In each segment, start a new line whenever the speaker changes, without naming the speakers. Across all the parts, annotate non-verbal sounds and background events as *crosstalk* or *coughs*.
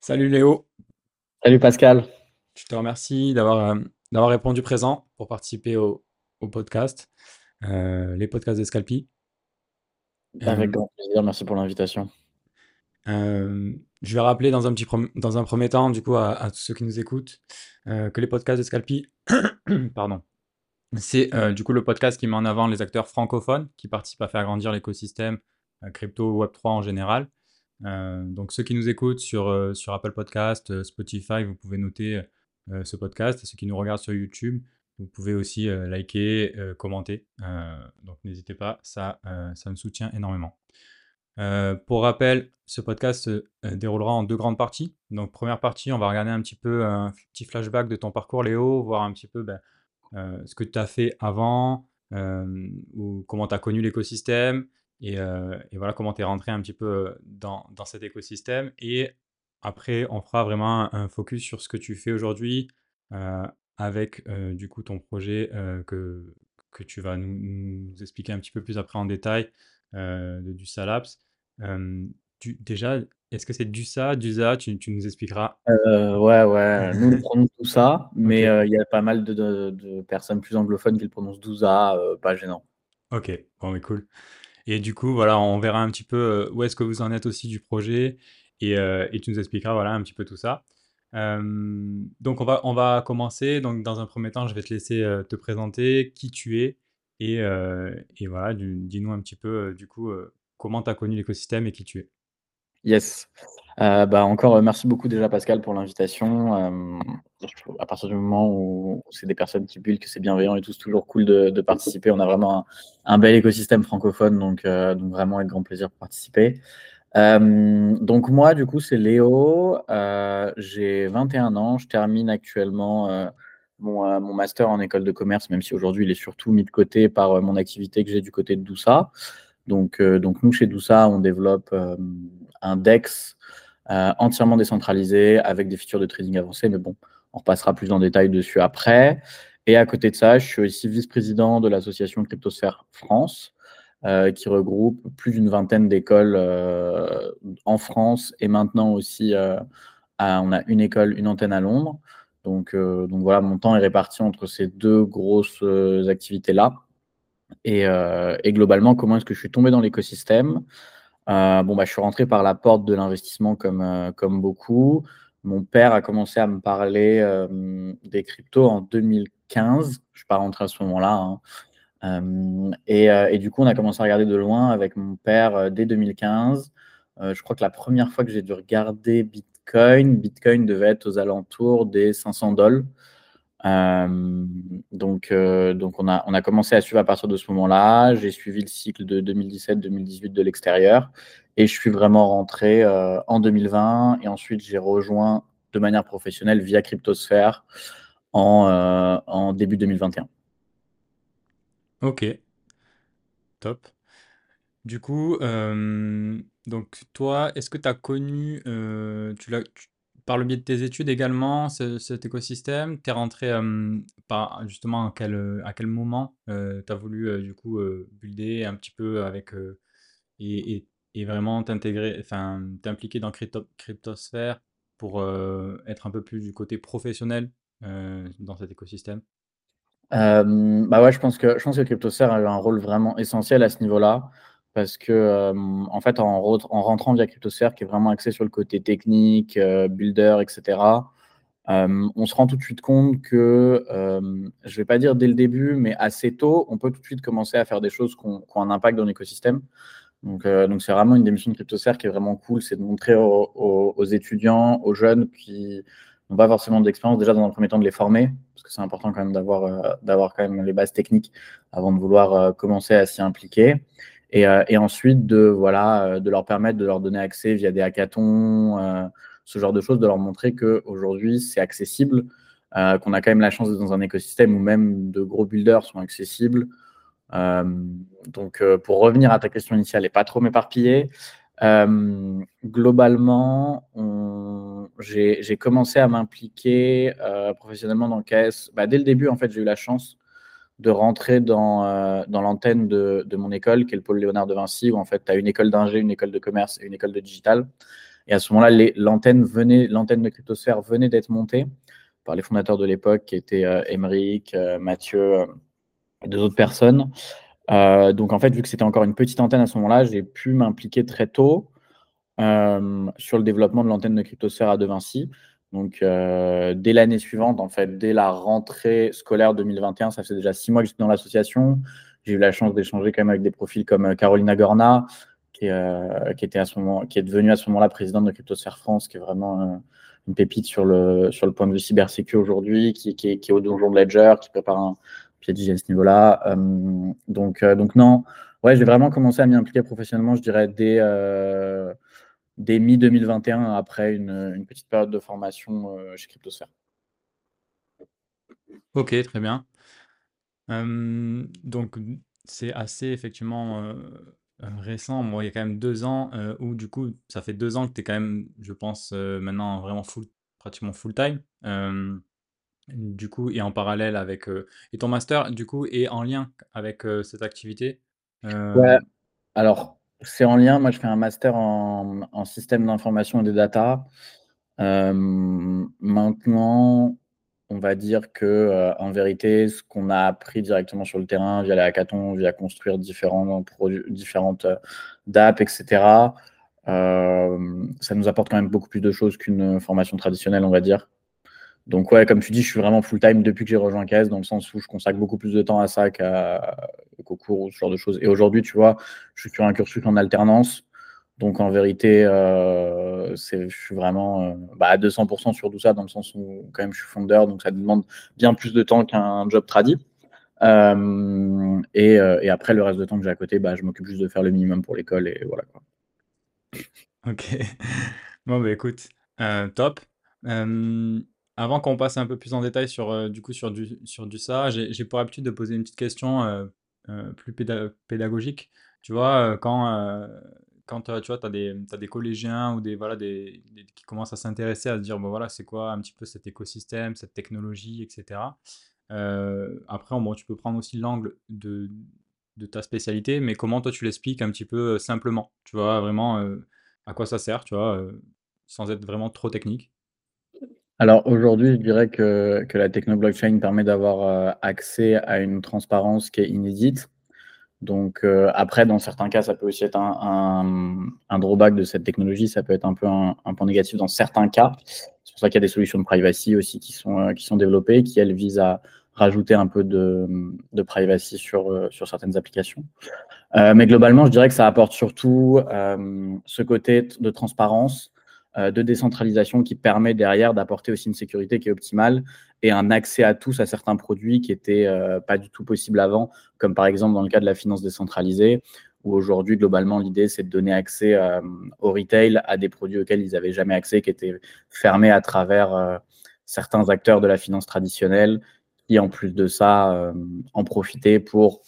Salut Léo,
Salut Pascal,
je te remercie d'avoir euh, répondu présent pour participer au, au podcast, euh, les podcasts de Scalpi.
avec
Euh,
grand plaisir, merci pour l'invitation.
euh, je vais rappeler dans un petit prom- dans un premier temps, du coup, à, à tous ceux qui nous écoutent, euh, que les podcasts de Scalpi, *coughs* pardon, c'est euh, du coup le podcast qui met en avant les acteurs francophones qui participent à faire grandir l'écosystème crypto Web3 en général. Euh, donc ceux qui nous écoutent sur, euh, sur Apple Podcast, euh, Spotify, vous pouvez noter ce podcast. Et ceux qui nous regardent sur YouTube, vous pouvez aussi liker, commenter. Donc n'hésitez pas, ça, ça me soutient énormément. Pour rappel, ce podcast se déroulera en deux grandes parties. Donc première partie, on va regarder un petit peu un petit flashback de ton parcours Léo, voir un petit peu ben, ce que tu as fait avant, ou comment tu as connu l'écosystème, et, euh, et voilà comment tu es rentré un petit peu dans, dans cet écosystème. Et après, on fera vraiment un focus sur ce que tu fais aujourd'hui euh, avec euh, du coup ton projet que, que tu vas nous, nous expliquer un petit peu plus après en détail de du Salaps. Du- déjà, est-ce que c'est du ça, du za? Tu, tu nous expliqueras.
Euh, ouais, ouais, nous on prononce tout ça, *laughs* mais euh, il y a pas mal de, de- de personnes plus anglophones qui le prononcent Douza, euh, pas gênant.
ok, bon, mais cool. Et du coup, voilà, on verra un petit peu euh, où est-ce que vous en êtes aussi du projet et, euh, et tu nous expliqueras voilà, un petit peu tout ça. Donc, on va, on va commencer. Donc, dans un premier temps, je vais te laisser euh, te présenter qui tu es et, et voilà, dis-nous un petit peu du coup comment tu as connu l'écosystème et qui tu es.
Yes. Euh, bah encore euh, merci beaucoup déjà Pascal pour l'invitation. Euh, à partir du moment où c'est des personnes qui bullent, que c'est bienveillant et tout, c'est toujours cool de, de participer. On a vraiment un, bel écosystème francophone, donc, vraiment avec grand plaisir pour participer. Donc moi, du coup, c'est Léo. J'ai 21 ans. Je termine actuellement mon, master en école de commerce, même si aujourd'hui il est surtout mis de côté par mon activité que j'ai du côté de Doussa. Donc, donc nous, chez Doussa, on développe un DEX euh, entièrement décentralisé avec des features de trading avancées. Mais bon, on repassera plus en détail dessus après. Et à côté de ça, je suis aussi vice-président de l'association Cryptosphère France euh, qui regroupe plus d'une vingtaine d'écoles euh, en France et maintenant aussi, on a une école, une antenne à Londres. Donc, donc voilà, mon temps est réparti entre ces deux grosses activités-là. Et, et globalement, comment est-ce que je suis tombé dans l'écosystème? Euh, Bon, bah, je suis rentré par la porte de l'investissement comme, euh, beaucoup. Mon père a commencé à me parler euh, des cryptos en 2015. Je ne suis pas rentré à ce moment-là. hein. Et, et du coup, on a commencé à regarder de loin avec mon père dès 2015. Euh, je crois que la première fois que j'ai dû regarder Bitcoin, Bitcoin devait être aux alentours des 500 dollars. Euh, donc, euh, donc on a, on a commencé à suivre à partir de ce moment-là. J'ai suivi le cycle de 2017-2018 de l'extérieur et je suis vraiment rentré euh, en 2020 et ensuite j'ai rejoint de manière professionnelle via Cryptosphère en, début 2021.
Ok, top. Du coup, donc toi, est-ce que tu as connu, tu l'as, par le biais de tes études également, ce- cet écosystème? Tu es rentré euh, par, justement à quel, euh, à quel moment tu as voulu euh, du coup euh, builder un petit peu avec euh, et, et- vraiment t'intégrer, enfin t'impliquer dans crypto, Cryptosphère pour euh, être un peu plus du côté professionnel euh, dans cet écosystème?
Euh, bah ouais, je pense que je pense que CryptoSphere a eu un rôle vraiment essentiel à ce niveau-là parce que en fait en, re- en rentrant via CryptoSphere qui est vraiment axé sur le côté technique, euh, builder, etc. on se rend tout de suite compte que je vais pas dire dès le début, mais assez tôt, on peut tout de suite commencer à faire des choses qui ont, un impact dans l'écosystème. Donc, euh, donc c'est vraiment une des missions de CryptoSphere qui est vraiment cool, c'est de montrer aux, aux- étudiants, aux jeunes qui n'ont pas forcément d'expérience, déjà dans un premier temps de les former, parce que c'est important quand même d'avoir euh, quand même les bases techniques avant de vouloir commencer à s'y impliquer. Et, euh, et ensuite de voilà euh, de leur permettre de leur donner accès via des hackathons, euh, ce genre de choses, de leur montrer que aujourd'hui c'est accessible, qu'on a quand même la chance d'être dans un écosystème où même de gros builders sont accessibles. Donc, pour revenir à ta question initiale et pas trop m'éparpiller, globalement, j'ai commencé à m'impliquer professionnellement dans KS. Bah, dès le début, en fait, j'ai eu la chance de rentrer dans, euh, dans l'antenne de, de mon école, qui est le pôle Léonard de Vinci, où en fait, tu as une école d'ingé, une école de commerce et une école de digital. Et à ce moment-là, l'antenne venait, l'antenne de Cryptosphère venait d'être montée par les fondateurs de l'époque, qui étaient Émeric, Mathieu et deux autres personnes. donc en fait, vu que c'était encore une petite antenne à ce moment-là, j'ai pu m'impliquer très tôt sur le développement de l'antenne de Cryptosphère à De Vinci. Donc, dès l'année suivante, en fait, dès la rentrée scolaire 2021, ça fait déjà six mois que j'étais dans l'association. J'ai eu la chance d'échanger quand même avec des profils comme Carolina Gorna, qui, qui, était à ce moment, qui est devenue à ce moment-là présidente de Cryptosphère France, qui est vraiment une pépite sur le, sur le point de vue cybersécu aujourd'hui, qui, qui, qui, est au donjon de Ledger, qui prépare un pied à ce niveau-là. donc, donc, non, ouais, j'ai vraiment commencé à m'y impliquer professionnellement, je dirais, dès dès mi-2021, après une, petite période de formation euh, chez Cryptosphère.
Ok, très bien. donc, c'est assez effectivement euh, euh, récent. Moi, il y a quand même deux ans où, du coup, ça fait deux ans que tu es quand même, je pense, maintenant vraiment full, pratiquement full-time. du coup, et en parallèle avec. et ton master, du coup, est en lien avec cette activité?
Ouais, alors c'est en lien. Moi, je fais un master en, système d'information et des data. Euh, maintenant, on va dire que, euh, en vérité, ce qu'on a appris directement sur le terrain via les hackathons, via construire différents différentes euh, DAP, etc., ça nous apporte quand même beaucoup plus de choses qu'une formation traditionnelle, on va dire. Donc ouais, comme tu dis, je suis vraiment full-time depuis que j'ai rejoint KS, dans le sens où je consacre beaucoup plus de temps à ça qu'au cours ou ce genre de choses. Et aujourd'hui, tu vois, je suis sur un cursus en alternance. Donc en vérité, euh, je suis vraiment euh, bah, à 200% sur tout ça, dans le sens où quand même je suis fondeur, donc ça demande bien plus de temps qu'un job tradi. Euh, et, après, le reste de temps que j'ai à côté, bah, je m'occupe juste de faire le minimum pour l'école et voilà.
Ok. *laughs* Bon, bah écoute, top. Avant qu'on passe un peu plus en détail sur, euh, du coup, sur du, sur du ça, j'ai pour habitude de poser une petite question euh, euh, plus pédagogique. Tu vois, quand, quand tu vois, as des, as des collégiens ou des, voilà, des, qui commencent à s'intéresser, à se dire, bon, voilà, c'est quoi un petit peu cet écosystème, cette technologie, etc. après, bon, tu peux prendre aussi l'angle de, de ta spécialité, mais comment toi tu l'expliques un petit peu simplement, tu vois, vraiment à quoi ça sert, tu vois, sans être vraiment trop technique?
Alors aujourd'hui, je dirais que, que la techno blockchain permet d'avoir euh, accès à une transparence qui est inédite. Donc euh, après, dans certains cas, ça peut aussi être un, drawback de cette technologie, ça peut être un peu un, point négatif dans certains cas. C'est pour ça qu'il y a des solutions de privacy aussi qui sont, euh, qui sont développées, qui elles visent à rajouter un peu de, de privacy sur, sur certaines applications. mais globalement, je dirais que ça apporte surtout ce côté de transparence, de décentralisation qui permet derrière d'apporter aussi une sécurité qui est optimale et un accès à tous à certains produits qui n'étaient euh, pas du tout possibles avant, comme par exemple dans le cas de la finance décentralisée, où aujourd'hui, globalement, l'idée, c'est de donner accès euh, au retail à des produits auxquels ils n'avaient jamais accès, qui étaient fermés à travers certains acteurs de la finance traditionnelle, qui, en plus de ça, en profitaient pour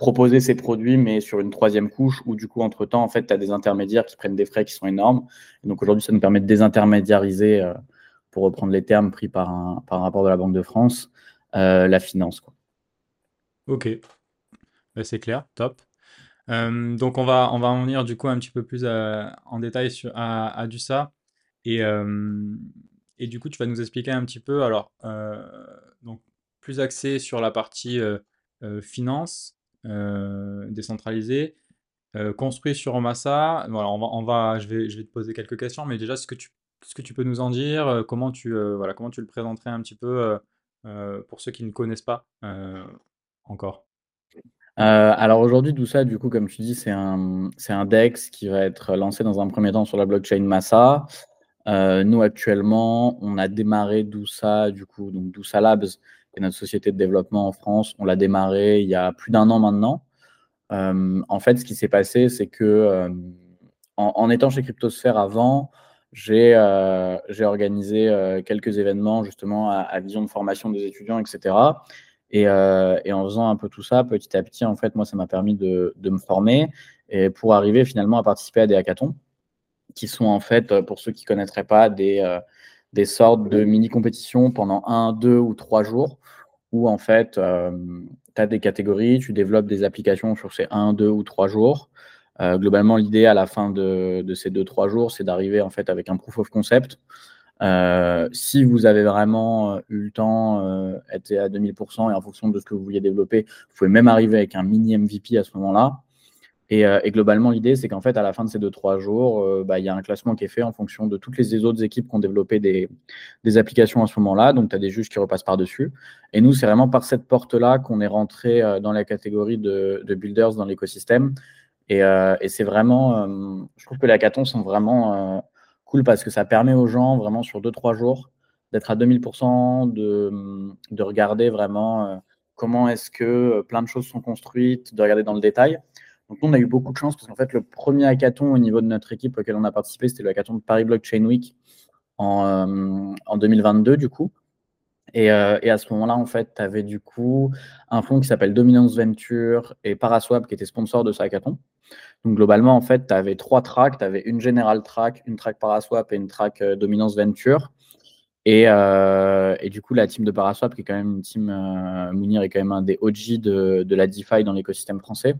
proposer ces produits, mais sur une troisième couche où du coup, entre-temps, en fait, tu as des intermédiaires qui prennent des frais qui sont énormes. Et donc aujourd'hui, ça nous permet de désintermédiariser, euh, pour reprendre les termes pris par un, rapport de la Banque de France, euh, la finance. Quoi.
Ok, bah, c'est clair, top. Euh, donc on va, on en venir du coup un petit peu plus en détail sur, à, du ça. Et, et du coup, tu vas nous expliquer un petit peu, alors, donc plus axé sur la partie finance, décentralisé, euh, construit sur Omasa. Voilà, on va, je, vais, je vais te poser quelques questions, mais déjà, ce que tu, ce que tu peux nous en dire, euh, comment tu, voilà, comment tu le présenterais un petit peu pour ceux qui ne connaissent pas encore?
Alors aujourd'hui, tout ça, du coup, comme tu dis, c'est un, un DEX qui va être lancé dans un premier temps sur la blockchain Massa. nous, actuellement, on a démarré Dousa, du coup, donc Labs, qui notre société de développement en France. On l'a démarré il y a plus d'un an maintenant. Euh, en fait, ce qui s'est passé, c'est que euh, en, étant chez Cryptosphère avant, j'ai euh, organisé quelques événements justement à, vision de formation des étudiants, etc. Et, en faisant un peu tout ça, petit à petit, en fait, moi, ça m'a permis de, de, me former et pour arriver finalement à participer à des hackathons, qui sont en fait, pour ceux qui ne connaîtraient pas, des, des sortes de mini-compétitions pendant un, deux ou trois jours où en fait, euh, tu as des catégories, tu développes des applications sur ces un, deux ou trois jours. globalement, l'idée à la fin de, ces deux, trois jours, c'est d'arriver en fait avec un proof of concept. si vous avez vraiment eu le temps, être à 2000% et en fonction de ce que vous vouliez développer, vous pouvez même arriver avec un mini MVP à ce moment-là. Euh, et, globalement, l'idée, c'est qu'en fait, à la fin de ces deux, trois jours, euh, bah, il y a un classement qui est fait en fonction de toutes les autres équipes qui ont développé des, applications à ce moment-là. Donc, tu as des juges qui repassent par-dessus. Et nous, c'est vraiment par cette porte-là qu'on est rentré euh, dans la catégorie de, builders dans l'écosystème. Et, c'est vraiment, je trouve que les hackathons sont vraiment cool parce que ça permet aux gens, vraiment sur deux, trois jours, d'être à 2000%, de, de regarder vraiment comment est-ce que plein de choses sont construites, de regarder dans le détail. Donc, on a eu beaucoup de chance parce qu'en fait, le premier hackathon au niveau de notre équipe auquel on a participé, c'était le hackathon de Paris Blockchain Week en, 2022, euh, du coup. Euh, et, à ce moment-là, en fait, tu avais du coup un fonds qui s'appelle Dominance Venture et Paraswap qui était sponsor de ce hackathon. Donc, globalement, en fait, tu avais trois tracks. Tu avais une General Track, une track Paraswap et une track euh, Dominance Venture. Et, du coup, la team de Paraswap, qui est quand même une team, Mounir est quand même un des OG de, de la DeFi dans l'écosystème français.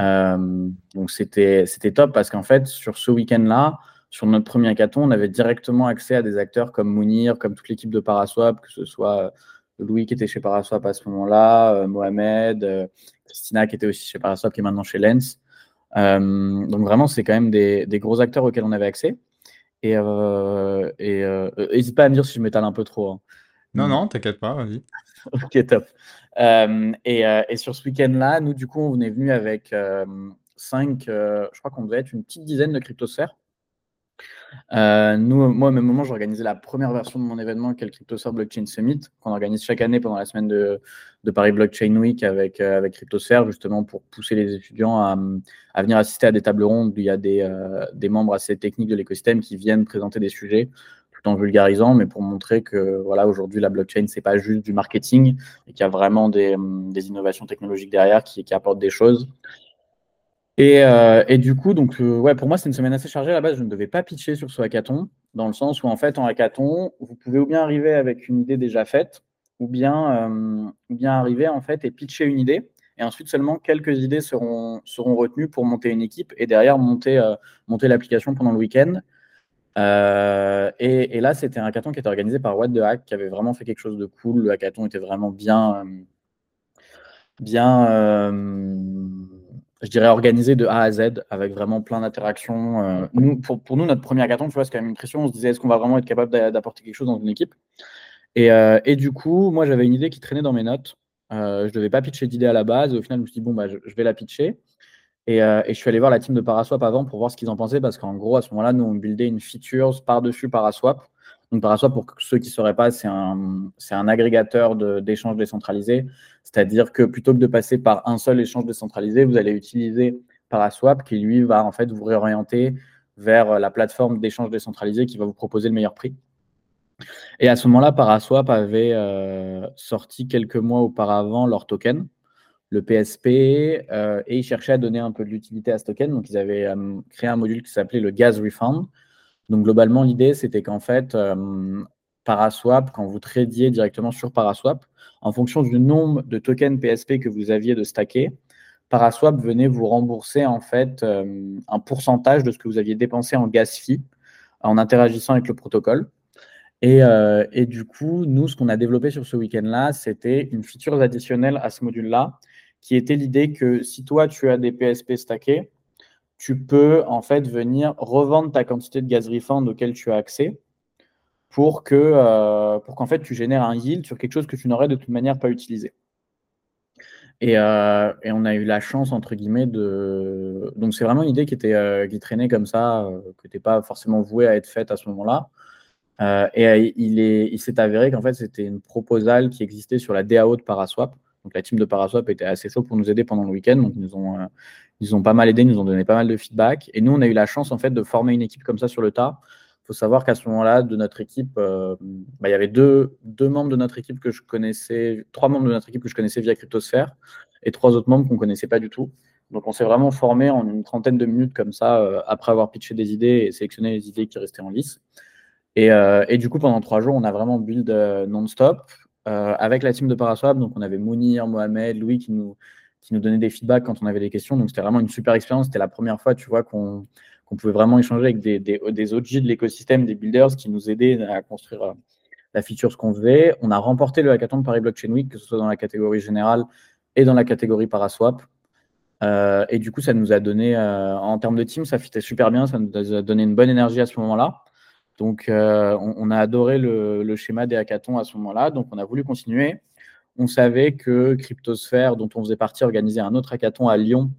Euh, donc c'était top parce qu'en fait, sur ce week-end-là, sur notre premier hackathon, on avait directement accès à des acteurs comme Mounir, comme toute l'équipe de Paraswap, que ce soit euh, Louis qui était chez Paraswap à ce moment-là, euh, Mohamed, Christina qui était aussi chez Paraswap, qui est maintenant chez Lens. donc vraiment, c'est quand même des, gros acteurs auxquels on avait accès. Et, n'hésite pas à me dire si je m'étale un peu trop. Hein.
Non, non, t'inquiète pas, vas-y. *laughs*
ok, top. Euh, euh, et, sur ce week-end-là, nous, du coup, on est venu avec euh, cinq, je crois qu'on devait être une petite dizaine de cryptosphères. nous, moi, au même moment, j'organisais la première version de mon événement, qui est le CryptoSphere Blockchain Summit, qu'on organise chaque année pendant la semaine de, Paris Blockchain Week avec, avec CryptoSphere, justement pour pousser les étudiants à, venir assister à des tables rondes où il y a des, des membres assez techniques de l'écosystème qui viennent présenter des sujets en vulgarisant, mais pour montrer que voilà, aujourd'hui, la blockchain, c'est pas juste du marketing et qu'il y a vraiment des, hum, innovations technologiques derrière qui, apportent des choses. Et, euh, du coup, donc, euh, ouais, pour moi, c'est une semaine assez chargée. À la base, je ne devais pas pitcher sur ce hackathon, dans le sens où, en fait, en hackathon, vous pouvez ou bien arriver avec une idée déjà faite, ou bien, euh, bien arriver, en fait, et pitcher une idée. Et ensuite, seulement quelques idées seront, seront retenues pour monter une équipe et derrière monter, monter l'application pendant le week-end. Euh, et, là, c'était un hackathon qui était organisé par What the Hack, qui avait vraiment fait quelque chose de cool. Le hackathon était vraiment bien, euh, bien, euh, je dirais, organisé de A à Z, avec vraiment plein d'interactions. pour, nous, notre premier hackathon, tu vois, c'est quand même une pression. On se disait, est-ce qu'on va vraiment être capable d'apporter quelque chose dans une équipe? Et, et, du coup, moi, j'avais une idée qui traînait dans mes notes. je ne devais pas pitcher d'idée à la base. Et au final, je me suis dit, bon, bah, je vais la pitcher. Euh, et, je suis allé voir la team de Paraswap avant pour voir ce qu'ils en pensaient, parce qu'en gros, à ce moment-là, nous, on buildait une feature par-dessus Paraswap. Donc, Paraswap, pour ceux qui ne sauraient pas, c'est un, un, agrégateur d'échanges décentralisés. C'est-à-dire que plutôt que de passer par un seul échange décentralisé, vous allez utiliser Paraswap qui, lui, va en fait vous réorienter vers la plateforme d'échange décentralisé qui va vous proposer le meilleur prix. Et à ce moment-là, Paraswap avait euh, sorti quelques mois auparavant leur token le PSP euh, et ils cherchaient à donner un peu de l'utilité à ce token. Donc, ils avaient euh, créé un module qui s'appelait le Gas Refund. Donc, globalement, l'idée, c'était qu'en fait, euh, Paraswap, quand vous tradiez directement sur Paraswap, en fonction du nombre de tokens PSP que vous aviez de stacker, Paraswap venait vous rembourser en fait un pourcentage de ce que vous aviez dépensé en gas fee en interagissant avec le protocole. Et, et, du coup, nous, ce qu'on a développé sur ce week-end-là, c'était une feature additionnelle à ce module-là qui était l'idée que si toi, tu as des PSP stackés, tu peux en fait venir revendre ta quantité de gaz refund auquel tu as accès pour que euh, pour qu'en fait tu génères un yield sur quelque chose que tu n'aurais de toute manière pas utilisé. Et, euh, on a eu la chance entre guillemets de donc c'est vraiment une idée qui était euh, qui traînait comme ça, qui n'était pas forcément vouée à être faite à ce moment-là. et il est il s'est avéré qu'en fait c'était une proposale qui existait sur la DAO de Paraswap donc la team de Paraswap était assez chaud pour nous aider pendant le week-end. Donc ils nous ont, euh, ont pas mal aidé, ils nous ont donné pas mal de feedback. Et nous, on a eu la chance en fait de former une équipe comme ça sur le tas. Il faut savoir qu'à ce moment-là, de notre équipe, euh, bah, il y avait deux, membres de notre équipe que je connaissais, trois membres de notre équipe que je connaissais via Cryptosphère et trois autres membres qu'on ne connaissait pas du tout. Donc on s'est vraiment formé en une trentaine de minutes comme ça, euh, après avoir pitché des idées et sélectionné les idées qui restaient en lice. Et, du coup, pendant trois jours, on a vraiment build non-stop. Euh, avec la team de Paraswap. Donc, on avait Mounir, Mohamed, Louis qui nous, qui nous donnait des feedbacks quand on avait des questions. Donc, c'était vraiment une super expérience. C'était la première fois, tu vois, qu'on pouvait vraiment échanger avec des, des, des OG de l'écosystème, des builders qui nous aidaient à construire euh, la feature, qu'on faisait. On a remporté le hackathon de Paris Blockchain Week, que ce soit dans la catégorie générale et dans la catégorie Paraswap. Euh, et du coup, ça nous a donné, en termes de team, ça fitait super bien, ça nous a donné une bonne énergie à ce moment-là. Donc, euh, on, a adoré le, schéma des hackathons à ce moment-là. Donc, on a voulu continuer. On savait que Cryptosphère, dont on faisait partie, organisait un autre hackathon à Lyon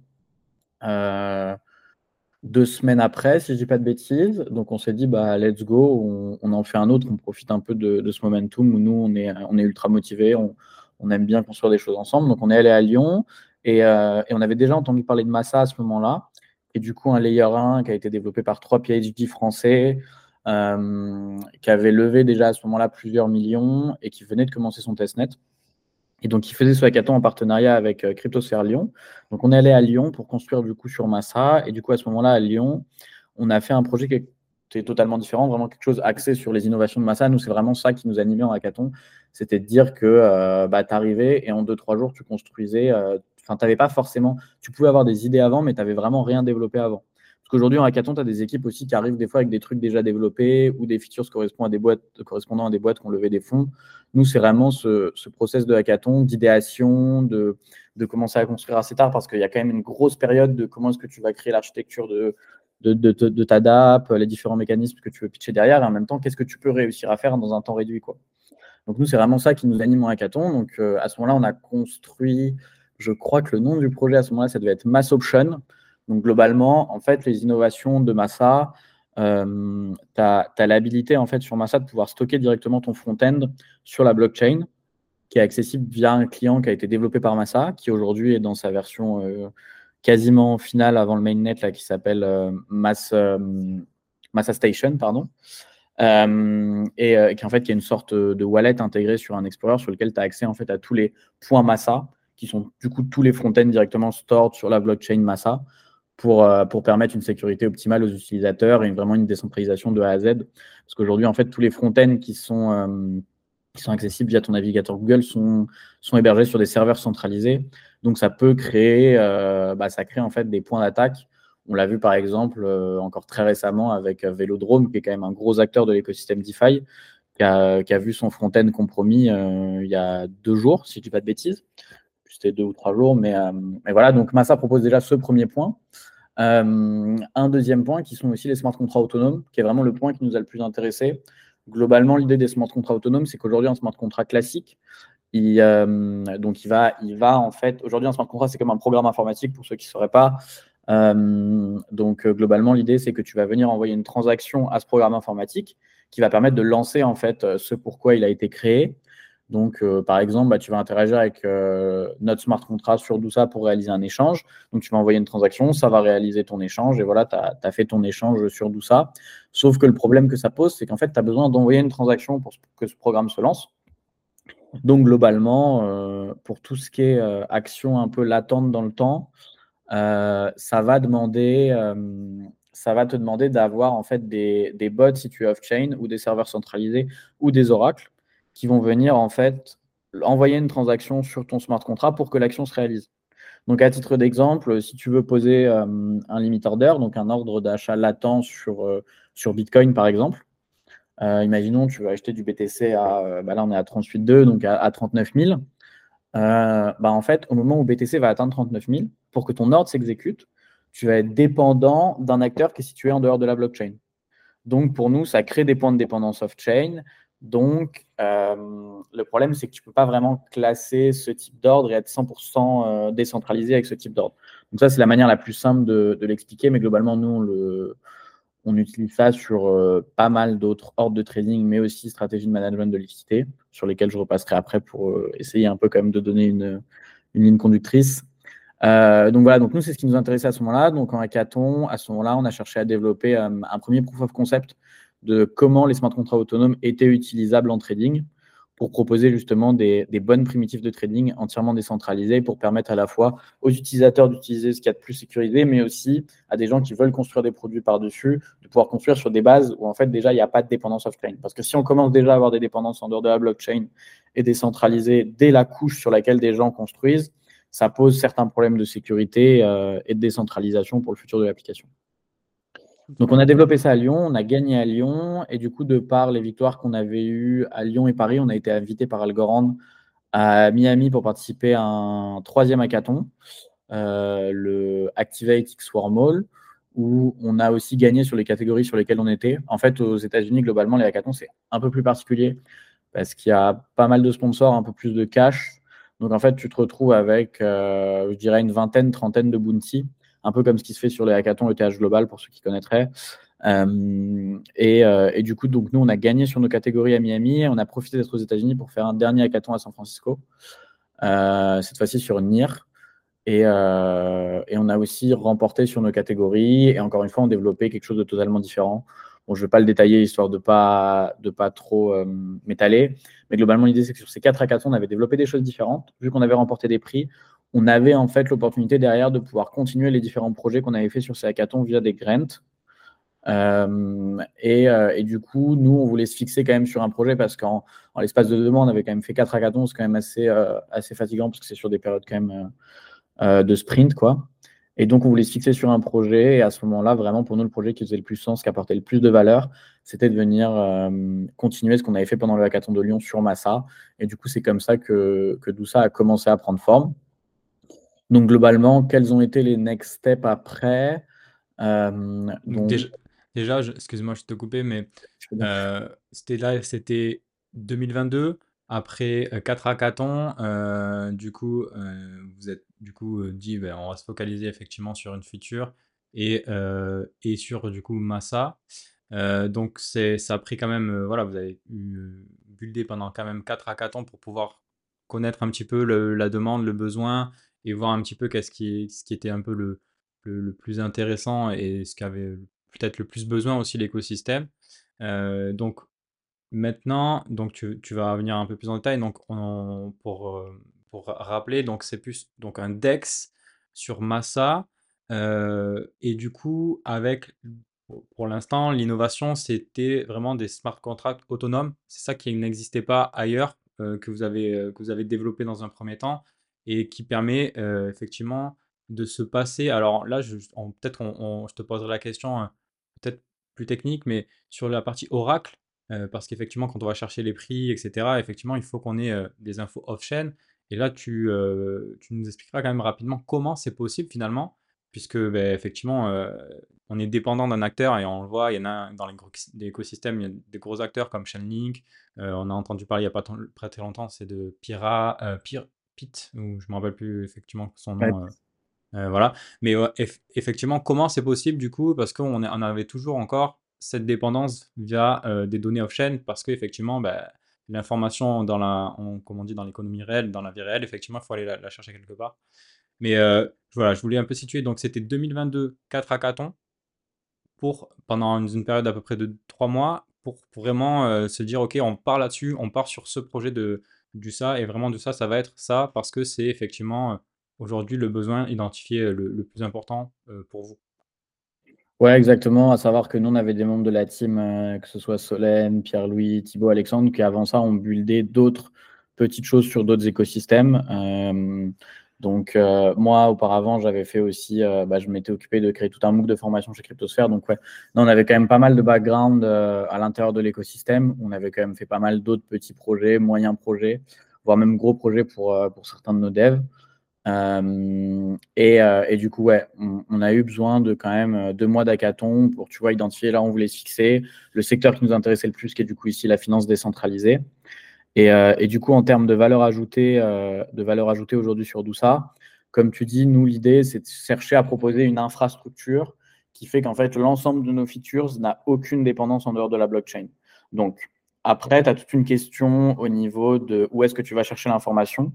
deux semaines après, si je dis pas de bêtises. Donc, on s'est dit, bah, let's go, on, en fait un autre, on profite un peu de, ce momentum où nous, on est, ultra motivés, on, aime bien construire des choses ensemble. Donc, on est allé à Lyon. Euh, et, on avait déjà entendu parler de Massa à ce moment-là. Et du coup, un layer 1 qui a été développé par trois PhD français, euh, qui avait levé déjà à ce moment-là plusieurs millions et qui venait de commencer son testnet. Et donc, il faisait ce hackathon en partenariat avec euh, Cryptosphère Lyon. Donc, on est allé à Lyon pour construire du coup sur Massa. Et du coup, à ce moment-là, à Lyon, on a fait un projet qui était totalement différent, vraiment quelque chose axé sur les innovations de Massa. Nous, c'est vraiment ça qui nous animait en hackathon. C'était de dire que bah, tu arrivais et en deux, trois jours, tu construisais Enfin, tu n'avais pas forcément. Tu pouvais avoir des idées avant, mais tu n'avais vraiment rien développé avant. Qu'aujourd'hui, en hackathon, tu as des équipes aussi qui arrivent des fois avec des trucs déjà développés ou des features correspondant à des boîtes, correspondant à des qui ont levé des fonds. Nous, c'est vraiment ce, ce, process de hackathon, d'idéation, de, commencer à construire assez tard parce qu'il y a quand même une grosse période de comment est-ce que tu vas créer l'architecture de, ta DAP, les différents mécanismes que tu veux pitcher derrière et en même temps, qu'est-ce que tu peux réussir à faire dans un temps réduit. Donc, nous, c'est vraiment ça qui nous anime en hackathon. Donc, euh, à ce moment-là, on a construit je crois que le nom du projet à ce moment-là, ça devait être Mass Option. Donc globalement, en fait, les innovations de Massa, euh, tu as, l'habilité en fait sur Massa de pouvoir stocker directement ton front-end sur la blockchain qui est accessible via un client qui a été développé par Massa, qui aujourd'hui est dans sa version euh, quasiment finale avant le mainnet qui s'appelle euh, Massa Station. Pardon. et qui en fait qui est une sorte de wallet intégrée sur un Explorer sur lequel tu as accès en fait à tous les points Massa qui sont du coup tous les front-ends directement stored sur la blockchain Massa pour, euh, pour permettre une sécurité optimale aux utilisateurs et vraiment une décentralisation de A à Z. Parce qu'aujourd'hui, en fait, tous les front-ends qui sont, euh, qui sont accessibles via ton navigateur Google sont, sont hébergés sur des serveurs centralisés. Donc, ça peut créer, euh, bah, ça crée en fait des points d'attaque. On l'a vu par exemple encore très récemment avec Velodrome, qui est quand même un gros acteur de l'écosystème DeFi, qui a, qui a, vu son front-end compromis il y a deux jours, si je ne dis pas de bêtises c'était deux ou trois jours. Mais, mais, voilà, donc Massa propose déjà ce premier point. Euh, un deuxième point qui sont aussi les smart contrats autonomes, qui est vraiment le point qui nous a le plus intéressé. Globalement, l'idée des smart contrats autonomes, c'est qu'aujourd'hui, un smart contract classique, il, euh, donc il va, il va en fait, aujourd'hui, un smart contract, c'est comme un programme informatique pour ceux qui ne sauraient pas. donc globalement, l'idée, c'est que tu vas venir envoyer une transaction à ce programme informatique qui va permettre de lancer en fait ce pourquoi il a été créé donc, euh, par exemple, bah, tu vas interagir avec euh, notre smart contract sur Dousa pour réaliser un échange. Donc, tu vas envoyer une transaction, ça va réaliser ton échange et voilà, tu as, fait ton échange sur Dousa. Sauf que le problème que ça pose, c'est qu'en fait, tu as besoin d'envoyer une transaction pour que ce programme se lance. Donc, globalement, euh, pour tout ce qui est action un peu latente dans le temps, ça va te demander d'avoir en fait des, des bots situés off-chain ou des serveurs centralisés ou des oracles qui vont venir en fait envoyer une transaction sur ton smart contract pour que l'action se réalise. Donc, à titre d'exemple, si tu veux poser euh, un limit order, donc un ordre d'achat latent sur, euh, sur Bitcoin, par exemple, euh, imaginons tu veux acheter du BTC à, bah là on est à 38,2, donc à, 39 000. bah en fait, au moment où BTC va atteindre 39 000, pour que ton ordre s'exécute, tu vas être dépendant d'un acteur qui est situé en dehors de la blockchain. Donc, pour nous, ça crée des points de dépendance off-chain. Donc, euh, le problème, c'est que tu ne peux pas vraiment classer ce type d'ordre et être 100% euh, décentralisé avec ce type d'ordre. Donc ça, c'est la manière la plus simple de, l'expliquer, mais globalement, nous, on, utilise ça sur euh, pas mal d'autres ordres de trading, mais aussi stratégies de management de liquidité, sur lesquelles je repasserai après pour essayer un peu quand même de donner une, ligne conductrice. donc voilà, donc nous, c'est ce qui nous intéressait à ce moment-là. Donc en hackathon, à ce moment-là, on a cherché à développer un premier proof of concept de comment les smart contrats autonomes étaient utilisables en trading pour proposer justement des, bonnes primitives de trading entièrement décentralisées pour permettre à la fois aux utilisateurs d'utiliser ce qu'il y a de plus sécurisé, mais aussi à des gens qui veulent construire des produits par-dessus, de pouvoir construire sur des bases où en fait déjà il n'y a pas de dépendance off-chain. Parce que si on commence déjà à avoir des dépendances en dehors de la blockchain et décentralisées dès la couche sur laquelle des gens construisent, ça pose certains problèmes de sécurité et de décentralisation pour le futur de l'application. Donc, on a développé ça à Lyon, on a gagné à Lyon, et du coup, de par les victoires qu'on avait eues à Lyon et Paris, on a été invité par Algorand à Miami pour participer à un troisième hackathon, euh, le Activate X Wormhole, où on a aussi gagné sur les catégories sur lesquelles on était. En fait, aux États-Unis, globalement, les hackathons, c'est un peu plus particulier parce qu'il y a pas mal de sponsors, un peu plus de cash. Donc, en fait, tu te retrouves avec, euh, je dirais, une vingtaine, trentaine de bounty un peu comme ce qui se fait sur les hackathons ETH Global pour ceux qui connaîtraient. Euh, euh, et, du coup, donc nous, on a gagné sur nos catégories à Miami on a profité d'être aux États-Unis pour faire un dernier hackathon à San Francisco, euh, cette fois-ci sur NIR. Et, on a aussi remporté sur nos catégories et encore une fois, on développé quelque chose de totalement différent. Bon, je ne vais pas le détailler histoire de ne pas, de pas trop m'étaler, mais globalement, l'idée, c'est que sur ces quatre hackathons, on avait développé des choses différentes. Vu qu'on avait remporté des prix, on avait en fait l'opportunité derrière de pouvoir continuer les différents projets qu'on avait fait sur ces hackathons via des grants. Euh, euh, et, du coup, nous, on voulait se fixer quand même sur un projet parce qu'en l'espace de deux mois, on avait quand même fait quatre hackathons, c'est quand même assez, euh, fatigant parce que c'est sur des périodes quand même de sprint, quoi. Et donc, on voulait se fixer sur un projet. Et à ce moment-là, vraiment, pour nous, le projet qui faisait le plus sens, qui apportait le plus de valeur, c'était de venir continuer ce qu'on avait fait pendant le hackathon de Lyon sur Massa. Et du coup, c'est comme ça que, que tout ça a commencé à prendre forme. Donc, globalement, quels ont été les next steps après
euh, Déjà, excuse-moi, je te coupé, mais euh, c'était là, c'était 2022. Après 4 euh, hackathons, du coup, vous êtes du coup dit, ben, on va se focaliser effectivement sur une feature et, et sur du coup Massa. donc c'est, ça a pris quand même, voilà, vous avez eu buildé pendant quand même 4 hackathons pour pouvoir connaître un petit peu la demande, le besoin et voir un petit peu qu'est-ce qui, ce qui était un peu le, le, plus intéressant et ce qu'avait peut-être le plus besoin aussi l'écosystème. Euh, donc maintenant, donc tu, tu, vas venir un peu plus en détail. Donc pour, euh, pour rappeler, donc c'est plus donc un DEX sur Massa. Euh, et du coup, avec pour l'instant, l'innovation, c'était vraiment des smart contracts autonomes. C'est ça qui n'existait pas ailleurs, que, vous avez, que vous avez développé dans un premier temps et qui permet effectivement de se passer. Alors là, peut-être on, je te poserai la question hein, peut-être plus technique, mais sur la partie Oracle, parce qu'effectivement, quand on va chercher les prix, etc., effectivement, il faut qu'on ait des infos off-chain. Et là, tu, nous expliqueras quand même rapidement comment c'est possible finalement, puisque ben, effectivement, on est dépendant d'un acteur et on le voit, il y en a dans l'écosystème, il y a des gros acteurs comme Chainlink. on a entendu parler il n'y a pas très longtemps, c'est de Pira, Ou je me rappelle plus effectivement son nom. Euh, euh, voilà. Mais effectivement, comment c'est possible du coup Parce qu'on on avait toujours encore cette dépendance via euh, des données off-chain, parce qu'effectivement, bah, l'information dans la, comme on dit, dans l'économie réelle, dans la vie réelle, effectivement, il faut aller la, chercher quelque part. Mais voilà, je voulais un peu situer. Donc, c'était 2022, 4 hackathons pour pendant une, période à peu près de 3 mois pour, pour vraiment se dire, ok, on part là-dessus, on part sur ce projet de, du ça, et vraiment du ça, ça va être ça, parce que c'est effectivement aujourd'hui le besoin identifié le, plus important pour vous.
Ouais, exactement. À savoir que nous, on avait des membres de la team, que ce soit Solène, Pierre-Louis, Thibaut, Alexandre, qui avant ça ont buildé d'autres petites choses sur d'autres écosystèmes. Donc, euh, moi, auparavant, j'avais fait aussi, euh, bah, je m'étais occupé de créer tout un MOOC de formation chez Cryptosphère. Donc, ouais, on avait quand même pas mal de background euh, à l'intérieur de l'écosystème. On avait quand même fait pas mal d'autres petits projets, moyens projets, voire même gros projets pour, pour certains de nos devs. Et, et, du coup, ouais, on, a eu besoin de quand même deux mois d'hackathon pour, tu vois, identifier là où on voulait se fixer, le secteur qui nous intéressait le plus, qui est du coup ici la finance décentralisée. Euh, et, du coup, en termes de valeur ajoutée, euh, de valeur ajoutée aujourd'hui sur Dousa, comme tu dis, nous, l'idée, c'est de chercher à proposer une infrastructure qui fait qu'en fait, l'ensemble de nos features n'a aucune dépendance en dehors de la blockchain. Donc, après, tu as toute une question au niveau de où est-ce que tu vas chercher l'information,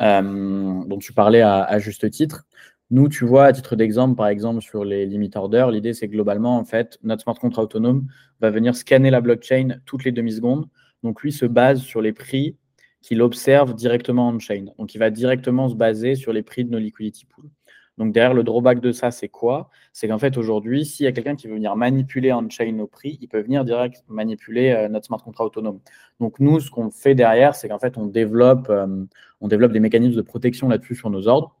euh, dont tu parlais à, à, juste titre. Nous, tu vois, à titre d'exemple, par exemple, sur les limit orders, l'idée, c'est globalement, en fait, notre smart contract autonome va venir scanner la blockchain toutes les demi-secondes donc, lui se base sur les prix qu'il observe directement on-chain. Donc, il va directement se baser sur les prix de nos liquidity pools. Donc derrière le drawback de ça, c'est quoi? C'est qu'en fait aujourd'hui, s'il y a quelqu'un qui veut venir manipuler on-chain nos prix, il peut venir direct manipuler euh, notre smart contract autonome. Donc nous, ce qu'on fait derrière, c'est qu'en fait on développe, euh, on développe des mécanismes de protection là-dessus sur nos ordres.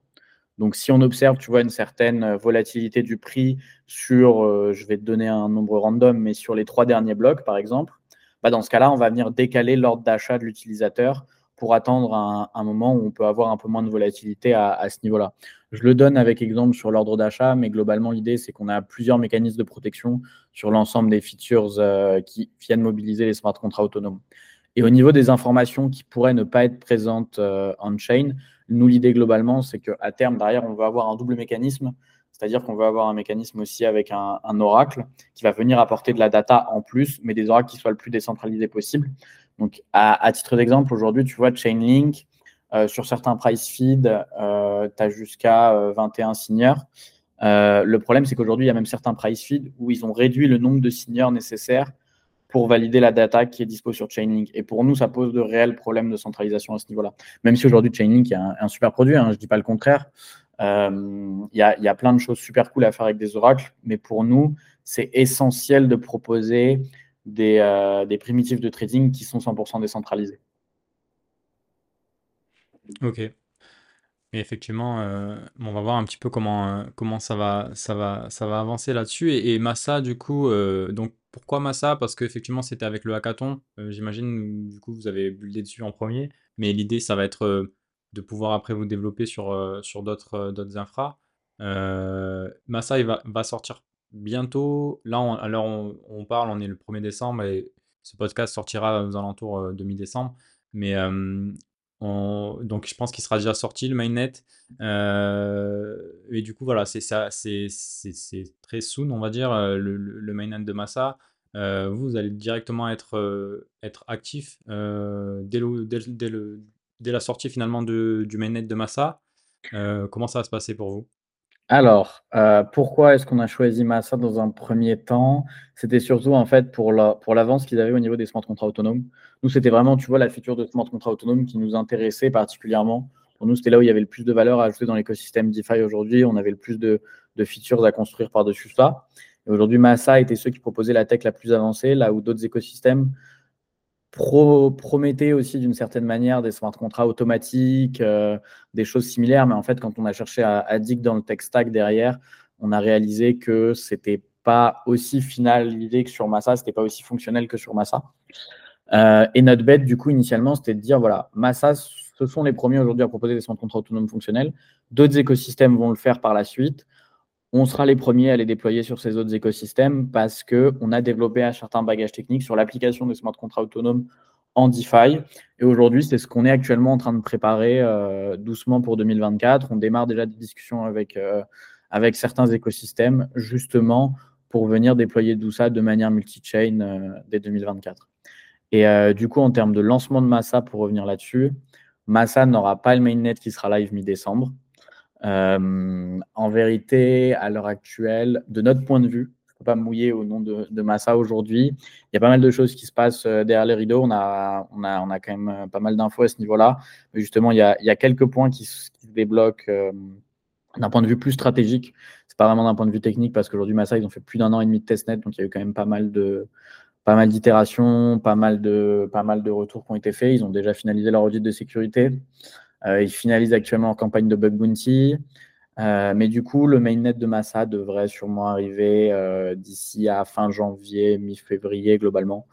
Donc si on observe, tu vois, une certaine euh, volatilité du prix sur, je vais te donner un nombre random, mais sur les trois derniers blocs, par exemple, bah dans ce cas-là, on va venir décaler l'ordre d'achat de l'utilisateur pour attendre un, moment où on peut avoir un peu moins de volatilité à, ce niveau-là. Je le donne avec exemple sur l'ordre d'achat, mais globalement, l'idée, c'est qu'on a plusieurs mécanismes de protection sur l'ensemble des features euh, qui viennent mobiliser les smart contrats autonomes. Et au niveau des informations qui pourraient ne pas être présentes euh, on-chain, nous, l'idée globalement, c'est qu'à terme, derrière, on va avoir un double mécanisme. C'est-à-dire qu'on va avoir un mécanisme aussi avec un, oracle qui va venir apporter de la data en plus, mais des oracles qui soient le plus décentralisés possible. Donc, à, titre d'exemple, aujourd'hui, tu vois, Chainlink, euh, sur certains price feeds, euh, tu as jusqu'à 21 euh, signeurs. le problème, c'est qu'aujourd'hui, il y a même certains price feeds où ils ont réduit le nombre de signeurs nécessaires pour valider la data qui est dispo sur Chainlink. Et pour nous, ça pose de réels problèmes de centralisation à ce niveau-là. Même si aujourd'hui, Chainlink est un, super produit, hein, je ne dis pas le contraire. Il y, a, y, a, plein de choses super cool à faire avec des oracles, mais pour nous, c'est essentiel de proposer euh, des, primitifs de trading qui sont 100% décentralisés.
Ok. Et effectivement, euh, on va voir un petit peu comment, euh, comment ça, va, ça, va, ça va avancer là-dessus. Et, Massa, du coup, donc pourquoi Massa? Parce qu'effectivement, c'était avec le hackathon. J'imagine, du coup, vous avez buildé dessus en premier. Mais l'idée, ça va être de pouvoir après vous développer sur, sur d'autres d'autres infras. Massa, il va, sortir bientôt, là, on, alors on, parle, on est le 1er décembre et ce podcast sortira aux alentours de mi-décembre. Mais donc, je pense qu'il sera déjà sorti, le mainnet. et du coup, voilà, c'est ça, c'est très soon, on va dire, le, mainnet de Massa. vous, vous allez directement être, être actif dès, dès, la sortie finalement du mainnet de Massa. comment ça va se passer pour vous?
Alors, euh, pourquoi est-ce qu'on a choisi Massa dans un premier temps? C'était surtout en fait pour la, pour l'avance qu'ils avaient au niveau des smart contrats autonomes. Nous, c'était vraiment, tu vois, la feature de smart contrats autonomes qui nous intéressait particulièrement. Pour nous, c'était là où il y avait le plus de valeur à ajouter dans l'écosystème DeFi aujourd'hui. On avait le plus de, de features à construire par-dessus ça. Et aujourd'hui, Massa était ceux qui proposaient la tech la plus avancée, là où d'autres écosystèmes promettait aussi d'une certaine manière des smart contrats automatiques, euh, des choses similaires, mais en fait, quand on a cherché à, dig dans le tech stack derrière, on a réalisé que c'était pas aussi final l'idée que sur Massa, c'était pas aussi fonctionnel que sur Massa. Euh, et notre bête, du coup, initialement, c'était de dire voilà, Massa, ce sont les premiers aujourd'hui à proposer des smart contrats autonomes fonctionnels. D'autres écosystèmes vont le faire par la suite on sera les premiers à les déployer sur ces autres écosystèmes parce qu'on a développé un certain bagage technique sur l'application des smart contrats autonomes en DeFi. Et aujourd'hui, c'est ce qu'on est actuellement en train de préparer euh, doucement pour 2024. On démarre déjà des discussions avec, euh, avec certains écosystèmes, justement pour venir déployer tout ça de manière multi-chain euh, dès 2024. Et du coup, en termes de lancement de Massa, pour revenir là-dessus, Massa n'aura pas le mainnet qui sera live mi-décembre. Euh, en vérité, à l'heure actuelle, de notre point de vue, je ne peux pas mouiller au nom de, Massa aujourd'hui. Il y a pas mal de choses qui se passent euh, derrière les rideaux. On a, on a, on a quand même euh, pas mal d'infos à ce niveau-là. Justement, il y, a, il y a, quelques points qui, se débloquent d'un point de vue plus stratégique. C'est pas vraiment d'un point de vue technique parce qu'aujourd'hui, Massa, ils ont fait plus d'un an et demi de testnet. Donc, il y a eu quand même pas mal de pas mal d'itérations, pas mal de pas mal de retours qui ont été faits. Ils ont déjà finalisé leur audit de sécurité. Euh, il finalise actuellement en campagne de bug bounty. Euh, mais du coup, le mainnet de Massa devrait sûrement arriver euh, d'ici à fin janvier, mi-février globalement.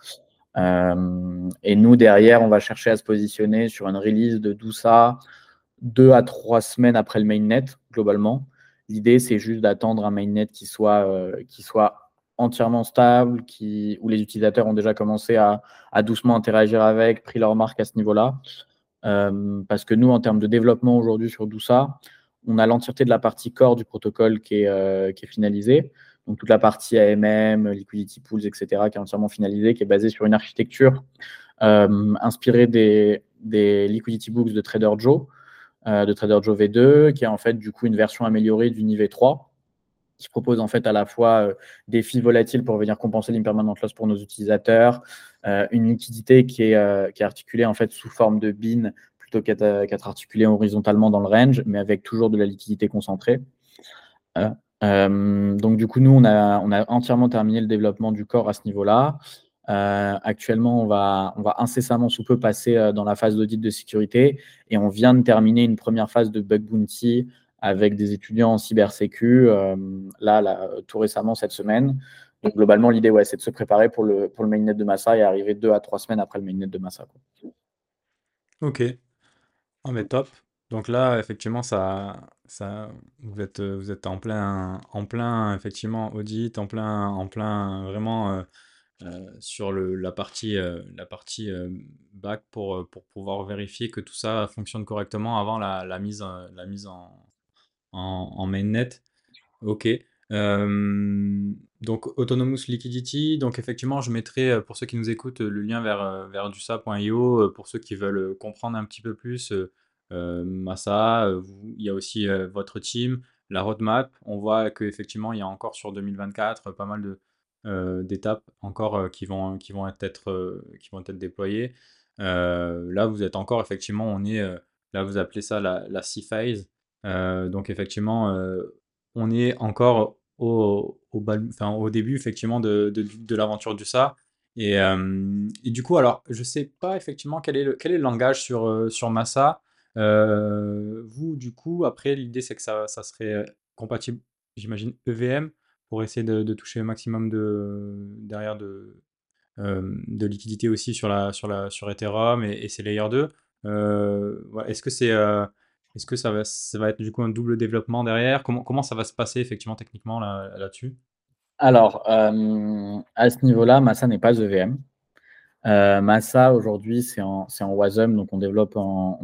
et nous, derrière, on va chercher à se positionner sur une release de Dousa deux à trois semaines après le mainnet, globalement. L'idée, c'est juste d'attendre un mainnet qui soit, entièrement stable, qui, où les utilisateurs ont déjà commencé à doucement interagir avec, pris leur marque à ce niveau-là. Euh, parce que nous, en termes de développement aujourd'hui sur Dousa, on a l'entièreté de la partie core du protocole qui est, euh, qui est finalisée. Donc toute la partie AMM, liquidity pools, etc., qui est entièrement finalisée, qui est basée sur une architecture euh, inspirée des, liquidity books de Trader Joe, de Trader Joe V2, qui est en fait du coup une version améliorée du niveau 3 qui propose en fait à la fois des fees volatiles pour venir compenser l'impermanent loss pour nos utilisateurs, une liquidité qui est, euh, qui est articulée en fait sous forme de bin plutôt qu'être articulée horizontalement dans le range, mais avec toujours de la liquidité concentrée. donc du coup, nous, on a, entièrement terminé le développement du corps à ce niveau-là. actuellement, on va, incessamment sous peu passer dans la phase d'audit de sécurité et on vient de terminer une première phase de bug bounty avec des étudiants en cybersécu, là, là, tout récemment cette semaine. Donc globalement, l'idée, ouais, c'est de se préparer pour le, pour le mainnet de Massa et arriver deux à trois semaines après le mainnet de Massa. Quoi.
Ok. Ah mais top. Donc là, effectivement, ça, ça, vous êtes, vous êtes en plein, en plein, effectivement, audit, en plein, en plein, vraiment euh, euh, sur le, la partie, euh, la partie back pour, pour pouvoir vérifier que tout ça fonctionne correctement avant la, la mise, la mise en, en, en mainnet. Ok. Donc Autonomous Liquidity, donc effectivement je mettrai pour ceux qui nous écoutent le lien vers, vers dusa.io pour ceux qui veulent comprendre un petit peu plus Massa, il y a aussi votre team, la roadmap, on voit qu'effectivement il y a encore sur 2024 pas mal d'étapes encore qui, vont, qui, vont être, qui vont être déployées. là vous êtes encore effectivement, on est, là vous appelez ça la, la C-phase, donc effectivement on est encore au, au, au début effectivement de, de, l'aventure du SA. Et, et, du coup, alors, je sais pas effectivement quel est le, quel est le langage sur, sur Massa. vous, du coup, après, l'idée c'est que ça, ça, serait compatible, j'imagine, EVM pour essayer de, de, toucher le maximum de, derrière de, de liquidité aussi sur, la, sur, la, sur Ethereum et, et ses layer 2. Est-ce que c'est est-ce que ça va, être du coup un double développement derrière? Comment, ça va se passer effectivement techniquement là-dessus?
Alors, euh, à ce niveau-là, Massa n'est pas EVM. Euh, Massa aujourd'hui, c'est en, WASM, donc on développe en,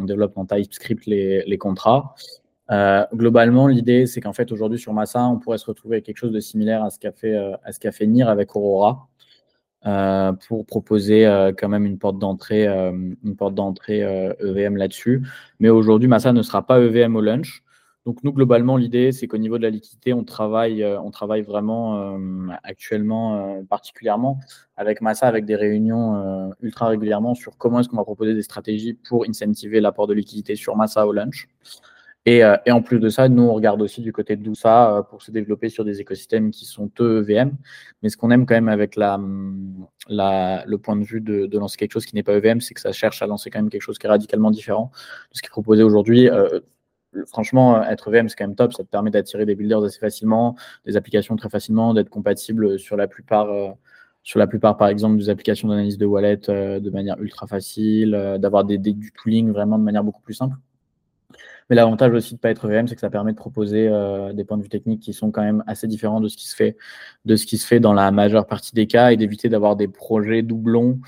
TypeScript les, les contrats. Euh, globalement, l'idée, c'est qu'en fait, aujourd'hui, sur Massa, on pourrait se retrouver avec quelque chose de similaire à ce qu'a fait, à ce qu'a fait NIR avec Aurora. Euh, pour proposer euh, quand même une porte d'entrée, euh, une porte d'entrée EVM e là-dessus. Mais aujourd'hui, Massa ne sera pas EVM au lunch. Donc nous, globalement, l'idée, c'est qu'au niveau de la liquidité, on travaille, on travaille vraiment actuellement particulièrement avec Massa, avec des réunions ultra régulièrement sur comment est-ce qu'on va proposer des stratégies pour incentiver l'apport de liquidité sur Massa au lunch. Euh, et, en plus de ça, nous, on regarde aussi du côté de Dousa euh, pour se développer sur des écosystèmes qui sont EVM. Mais ce qu'on aime quand même avec la, le point de vue de, lancer quelque chose qui n'est pas EVM, c'est que ça cherche à lancer quand même quelque chose qui est radicalement différent de ce qui est proposé aujourd'hui. Euh, franchement, être EVM, c'est quand même top. Ça te permet d'attirer des builders assez facilement, des applications très facilement, d'être compatible sur la plupart. sur la plupart, par exemple, des applications d'analyse de wallet de manière ultra facile, d'avoir des, du tooling vraiment de manière beaucoup plus simple. Mais l'avantage aussi de ne pas être VM, c'est que ça permet de proposer euh, des points de vue techniques qui sont quand même assez différents de ce qui se fait, de ce qui se fait dans la majeure partie des cas et d'éviter d'avoir des projets doublons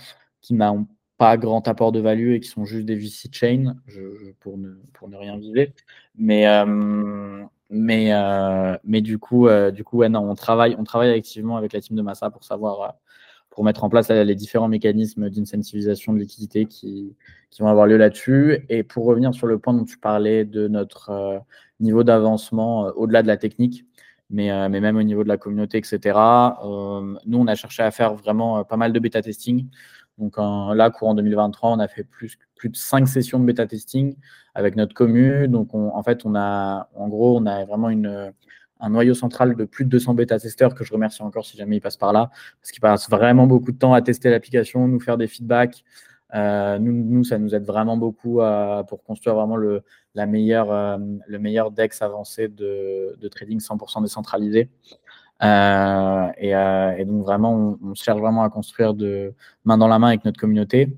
qui n'ont pas grand apport de value et qui sont juste des VC chain, pour, ne, rien viser. Mais, euh, euh, du coup, on travaille activement avec la team de Massa pour savoir pour mettre en place les différents mécanismes d'incentivisation de liquidité qui, vont avoir lieu là-dessus. Et pour revenir sur le point dont tu parlais de notre euh, niveau d'avancement euh, au-delà de la technique, mais, euh, mais, même au niveau de la communauté, etc., nous, on a cherché à faire vraiment pas mal de bêta testing. Donc là, courant 2023, on a fait plus, plus de cinq sessions de bêta testing avec notre commune. Donc en fait, on a, en gros, on a vraiment une, un noyau central de plus de 200 bêta-testeurs que je remercie encore si jamais ils passent par là, parce qu'ils passent vraiment beaucoup de temps à tester l'application, nous faire des feedbacks. Euh, nous, ça nous aide vraiment beaucoup pour construire vraiment le, la meilleure, euh, le meilleur DEX avancé de, de trading 100% décentralisé. Euh, et, donc vraiment, on, cherche vraiment à construire de main dans la main avec notre communauté.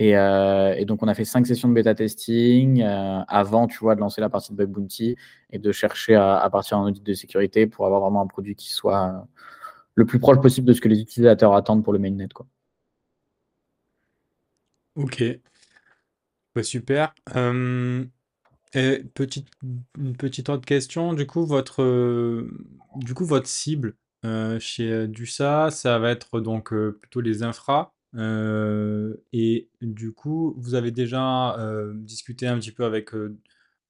Euh, et, donc, on a fait cinq sessions de bêta testing euh, avant, tu vois, de lancer la partie de bug bounty et de chercher à, partir d'un audit de sécurité pour avoir vraiment un produit qui soit euh, le plus proche possible de ce que les utilisateurs attendent pour le mainnet. Quoi.
Ok. super. et petite, une petite autre question. Du coup, votre, du coup, votre cible chez DUSA, ça va être donc plutôt les infras et du coup, vous avez déjà discuté un petit peu avec,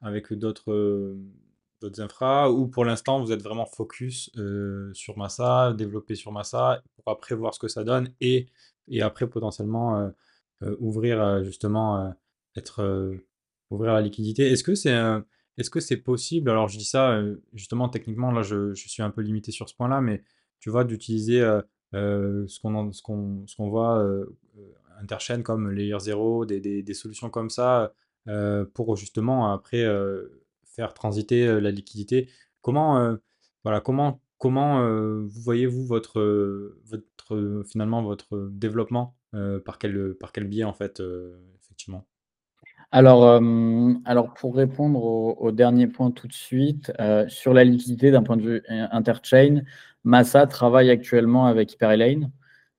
avec d'autres infras ou pour l'instant vous êtes vraiment focus sur Massa, développer sur Massa pour après voir ce que ça donne et, et après potentiellement ouvrir justement être ouvrir la liquidité. Est-ce que c'est est-ce que possible, alors je dis ça, justement, techniquement, là, je, je suis un peu limité sur ce point-là, mais tu vois, d'utiliser ce qu'on en- ce qu'on, ce qu'on voit euh, euh, interchaîne comme Layer 0, des, des, solutions comme ça, euh, pour justement après euh, faire transiter euh, la liquidité. Comment, euh, voilà, comment, comment euh, vous voyez-vous votre, euh, votre, euh, finalement, votre développement euh, par quel, par quel biais, en fait, euh, effectivement?
Alors, euh, alors pour répondre au, au dernier point tout de suite, euh, sur la liquidité d'un point de vue euh, interchain, Massa travaille actuellement avec Hyperlane,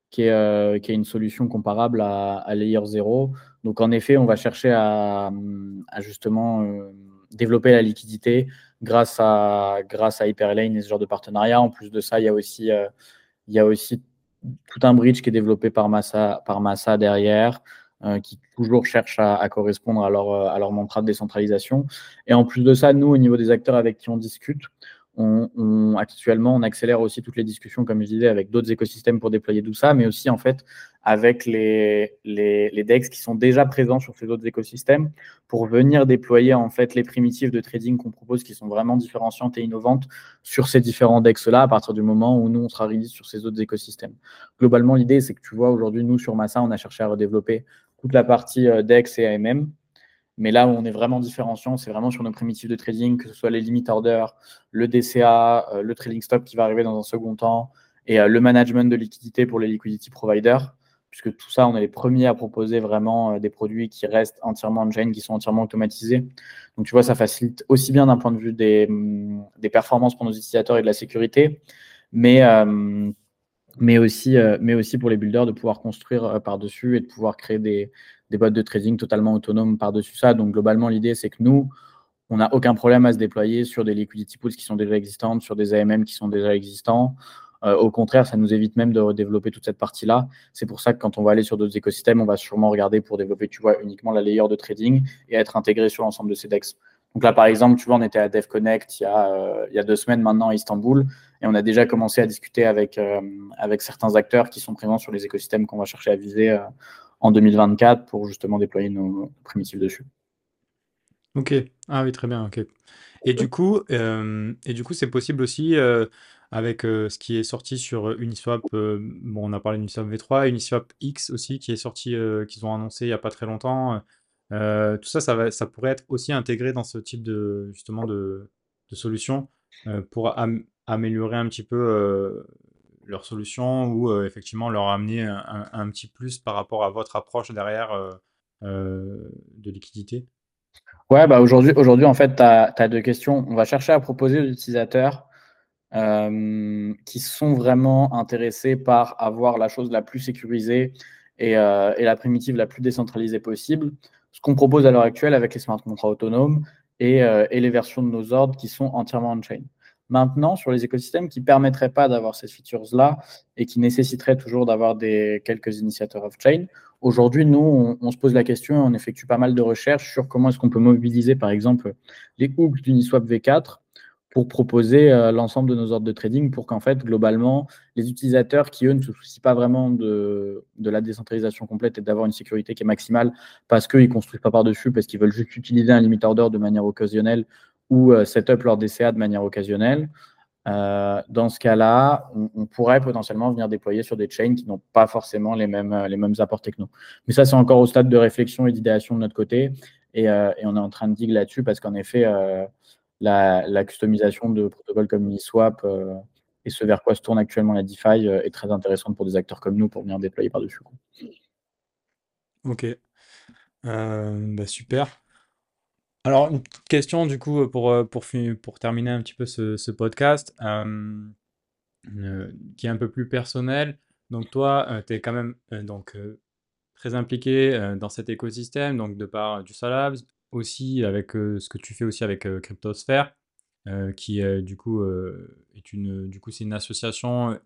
qui est, euh, qui est une solution comparable à, Layer 0. Donc, en effet, on va chercher à, justement euh, développer la liquidité grâce à, Hyperlane et ce genre de partenariat. En plus de ça, il y a aussi, euh, tout un bridge qui est développé par Massa, derrière. Qui toujours cherchent à, correspondre à leur mantra de décentralisation. Et en plus de ça, nous, au niveau des acteurs avec qui on discute, actuellement, on accélère aussi toutes les discussions, comme je disais, avec d'autres écosystèmes pour déployer tout ça, mais aussi en fait avec les, les, les DEX qui sont déjà présents sur ces autres écosystèmes pour venir déployer en fait les primitives de trading qu'on propose qui sont vraiment différenciantes et innovantes sur ces différents DEX-là à partir du moment où nous, on sera release sur ces autres écosystèmes. Globalement, l'idée, c'est que tu vois, aujourd'hui, nous, sur Massa, on a cherché à redévelopper toute la partie euh, DEX et AMM. Mais là où on est vraiment différenciant, c'est vraiment sur nos primitives de trading, que ce soit les limit orders, le DCA, euh, le trading stop qui va arriver dans un second temps, et euh, le management de liquidité pour les liquidity providers, puisque tout ça, on est les premiers à proposer vraiment euh, des produits qui restent entièrement on-chain, qui sont entièrement automatisés. Donc tu vois, ça facilite aussi bien d'un point de vue des, mm, performances pour nos utilisateurs et de la sécurité, mais mais aussi, mais aussi pour les builders de pouvoir construire par-dessus et de pouvoir créer des, des bots de trading totalement autonomes par-dessus ça. Donc globalement, l'idée, c'est que nous, on n'a aucun problème à se déployer sur des liquidity pools qui sont déjà existantes, sur des AMM qui sont déjà existants. Euh, au contraire, ça nous évite même de redévelopper toute cette partie-là. C'est pour ça que quand on va aller sur d'autres écosystèmes, on va sûrement regarder pour développer, tu vois, uniquement la layer de trading et être intégré sur l'ensemble de ces DEX. Donc là, par exemple, tu vois, on était à DevConnect il y a, euh, il y a deux semaines maintenant à Istanbul et on a déjà commencé à discuter avec, euh, avec certains acteurs qui sont présents sur les écosystèmes qu'on va chercher à viser en 2024 pour justement déployer nos, primitives dessus.
Ok, ah oui, très bien, ok. Et du coup, euh, et du coup, c'est possible aussi euh, avec euh, ce qui est sorti sur Uniswap. bon, on a parlé d'Uniswap V3, Uniswap X aussi qui est sorti, qu'ils ont annoncé il y a pas très longtemps. tout ça, ça va, ça pourrait être aussi intégré dans ce type de justement de, de solution pour am- améliorer un petit peu leur solution ou euh, effectivement leur amener un, petit plus par rapport à votre approche derrière euh, euh, de liquidité?
Ouais, bah aujourd'hui, aujourd'hui, en fait, tu as, deux questions. On va chercher à proposer aux utilisateurs qui sont vraiment intéressés par avoir la chose la plus sécurisée et, et la primitive la plus décentralisée possible. Ce qu'on propose à l'heure actuelle avec les smart contrats autonomes et, et les versions de nos ordres qui sont entièrement on-chain. Maintenant, sur les écosystèmes qui ne permettraient pas d'avoir ces features-là et qui nécessiteraient toujours d'avoir quelques initiateurs off-chain, aujourd'hui, nous, on, se pose la question on effectue pas mal de recherches sur comment est-ce qu'on peut mobiliser, par exemple, les hooks d'Uniswap V4 pour proposer euh, l'ensemble de nos ordres de trading pour qu'en fait, globalement, les utilisateurs qui, eux, ne se soucient pas vraiment de, de la décentralisation complète et d'avoir une sécurité qui est maximale parce qu'ils ne construisent pas par-dessus, parce qu'ils veulent juste utiliser un limit order de manière occasionnelle ou euh, set up leur DCA de manière occasionnelle. Euh, dans ce cas-là, on, pourrait potentiellement venir déployer sur des chains qui n'ont pas forcément les mêmes, les mêmes apports techno. Mais ça, c'est encore au stade de réflexion et d'idéation de notre côté. Et, euh, on est en train de dig là-dessus parce qu'en effet, euh, la, la, customisation de protocoles comme Uniswap euh, et ce vers quoi se tourne actuellement la DeFi euh, est très intéressante pour des acteurs comme nous pour venir déployer par-dessus.
Ok. Bah, super. Alors, une question du coup pour, pour, pour terminer un petit peu ce, ce podcast, euh, euh, qui est un peu plus personnel. Donc toi, euh, tu es quand même donc, très impliqué dans cet écosystème, donc de par du Salabs, aussi avec ce que tu fais aussi avec Cryptosphère, qui du coup est une du coup c'est une association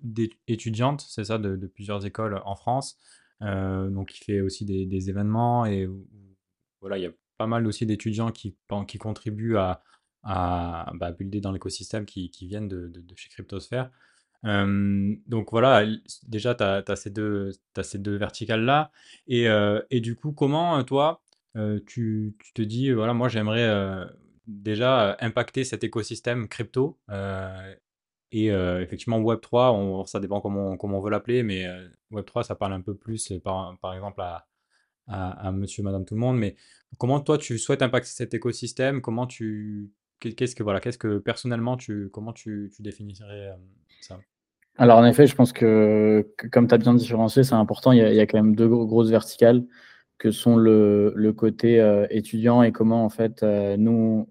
étudiante, c'est ça, de, de, plusieurs écoles en France, donc qui fait aussi des, des événements et voilà, il y a pas mal aussi d'étudiants qui, qui contribuent à, à bah, builder dans l'écosystème qui, qui, viennent de, de, chez Cryptosphère. Euh, donc voilà, déjà, tu as, ces deux, deux verticales-là. Et, euh, et, du coup, comment, toi, euh, tu, tu, te dis, voilà, moi, j'aimerais déjà impacter cet écosystème crypto et effectivement, Web3, on, ça dépend comment, comment on veut l'appeler, mais Web3, ça parle un peu plus, par, par exemple, à, à, monsieur, madame, tout le monde. Mais comment toi, tu souhaites impacter cet écosystème? Comment tu. Qu'est-ce que, voilà, qu'est-ce que personnellement, tu, comment tu, tu définirais ça?
Alors, en effet, je pense que, comme tu as bien différencié, c'est important. Il y, a, quand même deux grosses verticales que sont le, le côté étudiant et comment, en fait, nous,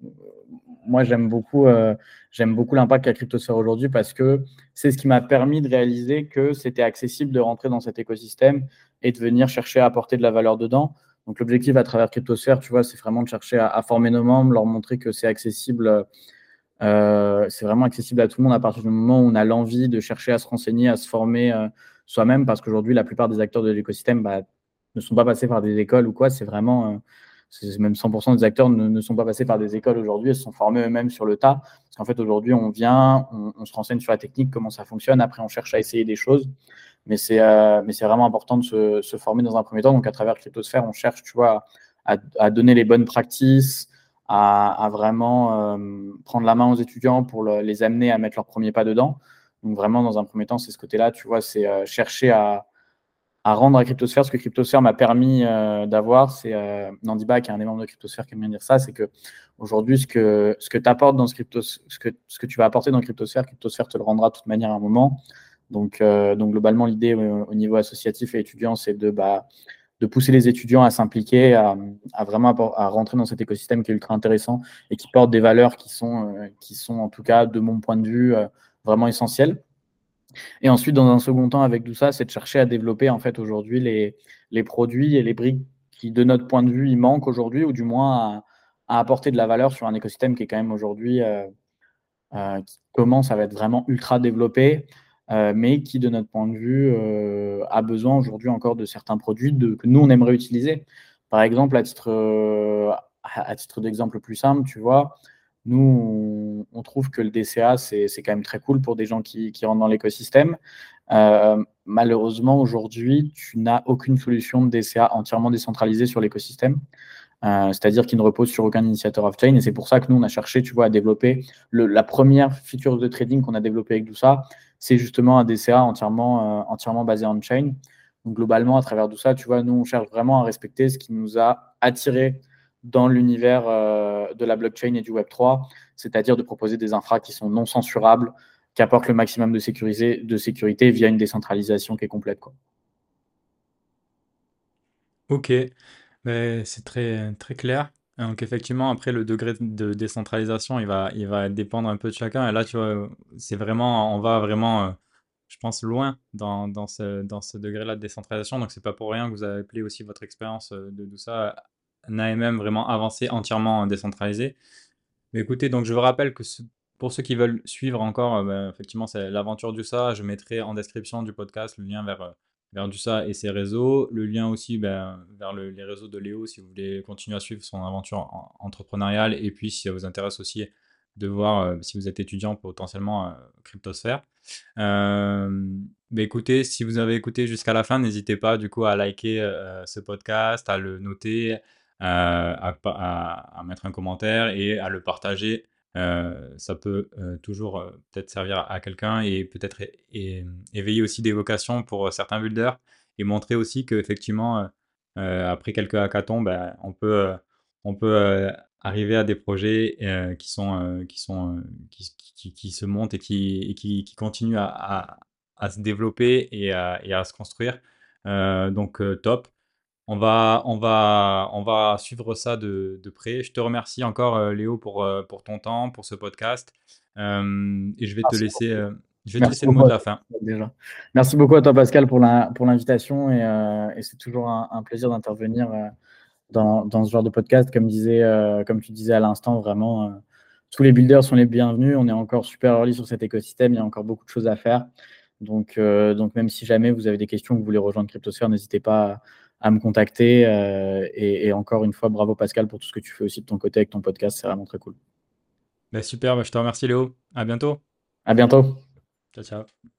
moi, j'aime beaucoup, euh, beaucoup l'impact qu'a Cryptosphère aujourd'hui parce que c'est ce qui m'a permis de réaliser que c'était accessible de rentrer dans cet écosystème et de venir chercher à apporter de la valeur dedans. Donc, l'objectif à travers Cryptosphère, tu vois, c'est vraiment de chercher à, former nos membres, leur montrer que c'est accessible. Euh, c'est vraiment accessible à tout le monde à partir du moment où on a l'envie de chercher à se renseigner, à se former euh, soi-même, parce qu'aujourd'hui, la plupart des acteurs de l'écosystème bah, ne sont pas passés par des écoles ou quoi. C'est vraiment même 100% des acteurs ne, sont pas passés par des écoles aujourd'hui, ils se sont formés eux-mêmes sur le tas. Parce qu'en fait, aujourd'hui, on vient, on, se renseigne sur la technique, comment ça fonctionne, après, on cherche à essayer des choses. Mais c'est euh, vraiment important de se, former dans un premier temps. Donc, à travers Cryptosphère, on cherche, tu vois, à, donner les bonnes pratiques, à, vraiment euh, prendre la main aux étudiants pour les amener à mettre leur premier pas dedans. Donc, vraiment, dans un premier temps, c'est ce côté-là, tu vois, c'est euh, chercher à, à rendre à Cryptosphère. Ce que Cryptosphère m'a permis euh, d'avoir, c'est euh, Nandiba, qui est un des membres de Cryptosphère, qui aime bien dire ça, c'est que aujourd'hui, ce que, ce que tu dans crypto, ce, que, ce que tu vas apporter dans Cryptosphère, Cryptosphère te le rendra de toute manière à un moment. Donc, euh, donc globalement, l'idée au niveau associatif et étudiant, c'est de, bah, de pousser les étudiants à s'impliquer, à, à, vraiment à rentrer dans cet écosystème qui est ultra intéressant et qui porte des valeurs qui sont, qui sont en tout cas, de mon point de vue, vraiment essentielles. Et ensuite, dans un second temps, avec tout ça, c'est de chercher à développer en fait aujourd'hui les, les, produits et les briques qui, de notre point de vue, il manquent aujourd'hui, ou du moins à, apporter de la valeur sur un écosystème qui est quand même aujourd'hui, euh, euh, qui commence à être vraiment ultra développé, euh, mais qui, de notre point de vue, a besoin aujourd'hui encore de certains produits que nous, on aimerait utiliser. Par exemple, à titre, à titre d'exemple plus simple, tu vois, nous, on, trouve que le DCA, c'est quand même très cool pour des gens qui, rentrent dans l'écosystème. Euh, malheureusement, aujourd'hui, tu n'as aucune solution de DCA entièrement décentralisée sur l'écosystème. Euh, c'est-à-dire qu'il ne repose sur aucun initiateur off-chain. Et c'est pour ça que nous, on a cherché, tu vois, à développer la première feature de trading qu'on a développée avec tout ça, c'est justement un DCA entièrement, euh, entièrement basé on-chain. Donc, globalement, à travers tout tu vois, nous, on cherche vraiment à respecter ce qui nous a attiré dans l'univers euh, de la blockchain et du Web3, c'est-à-dire de proposer des infras qui sont non censurables, qui apportent le maximum de, sécurité, de sécurité via une décentralisation qui est complète. Quoi.
Ok, c'est très, très clair. Donc effectivement, après, le degré de décentralisation, il va, il va dépendre un peu de chacun. Et là, tu vois, c'est vraiment, on va vraiment, euh, je pense, loin dans, dans ce, dans ce degré-là de décentralisation. Donc c'est pas pour rien que vous avez appelé aussi votre expérience euh, de tout ça même vraiment avancé, entièrement décentralisé. Mais écoutez, donc je vous rappelle que pour ceux qui veulent suivre encore, euh, ben, effectivement, c'est l'aventure du ça. Je mettrai en description du podcast le lien vers, euh, vers du ça et ses réseaux. Le lien aussi ben, vers les réseaux de Léo si vous voulez continuer à suivre son aventure entrepreneuriale. Et puis, si ça vous intéresse aussi de voir euh, si vous êtes étudiant potentiellement cryptosphère. Ben, écoutez, si vous avez écouté jusqu'à la fin, n'hésitez pas du coup à liker ce podcast, à le noter, euh, à, mettre un commentaire et à le partager. Euh, ça peut euh, toujours peut-être servir à, quelqu'un et peut-être éveiller aussi des vocations pour certains builders et montrer aussi qu'effectivement, après quelques hackathons, ben, on peut, on peut arriver à des projets qui, sont, qui, sont, qui, qui, se montent et qui, qui, qui continuent à, à, se développer et à, et à se construire. donc top. On va, on va, on va suivre ça de, près. Je te remercie encore, euh, Léo, pour, euh, pour ton temps, pour ce podcast. Euh, et je vais te laisser, je vais te laisser le mot de la fin.
Déjà. Merci beaucoup à toi, Pascal, pour l'invitation. Et, et c'est toujours un, plaisir d'intervenir dans, dans, ce genre de podcast. Comme, disait, comme tu disais à l'instant, vraiment, tous les builders sont les bienvenus. On est encore super early sur cet écosystème. Il y a encore beaucoup de choses à faire. Donc, donc même si jamais vous avez des questions, que vous voulez rejoindre CryptoSphere, n'hésitez pas à à me contacter. Euh, et, encore une fois, bravo Pascal pour tout ce que tu fais aussi de ton côté avec ton podcast. C'est vraiment très cool.
Bah, super, bah, je te remercie Léo. À bientôt.
À bientôt.
Ciao, ciao.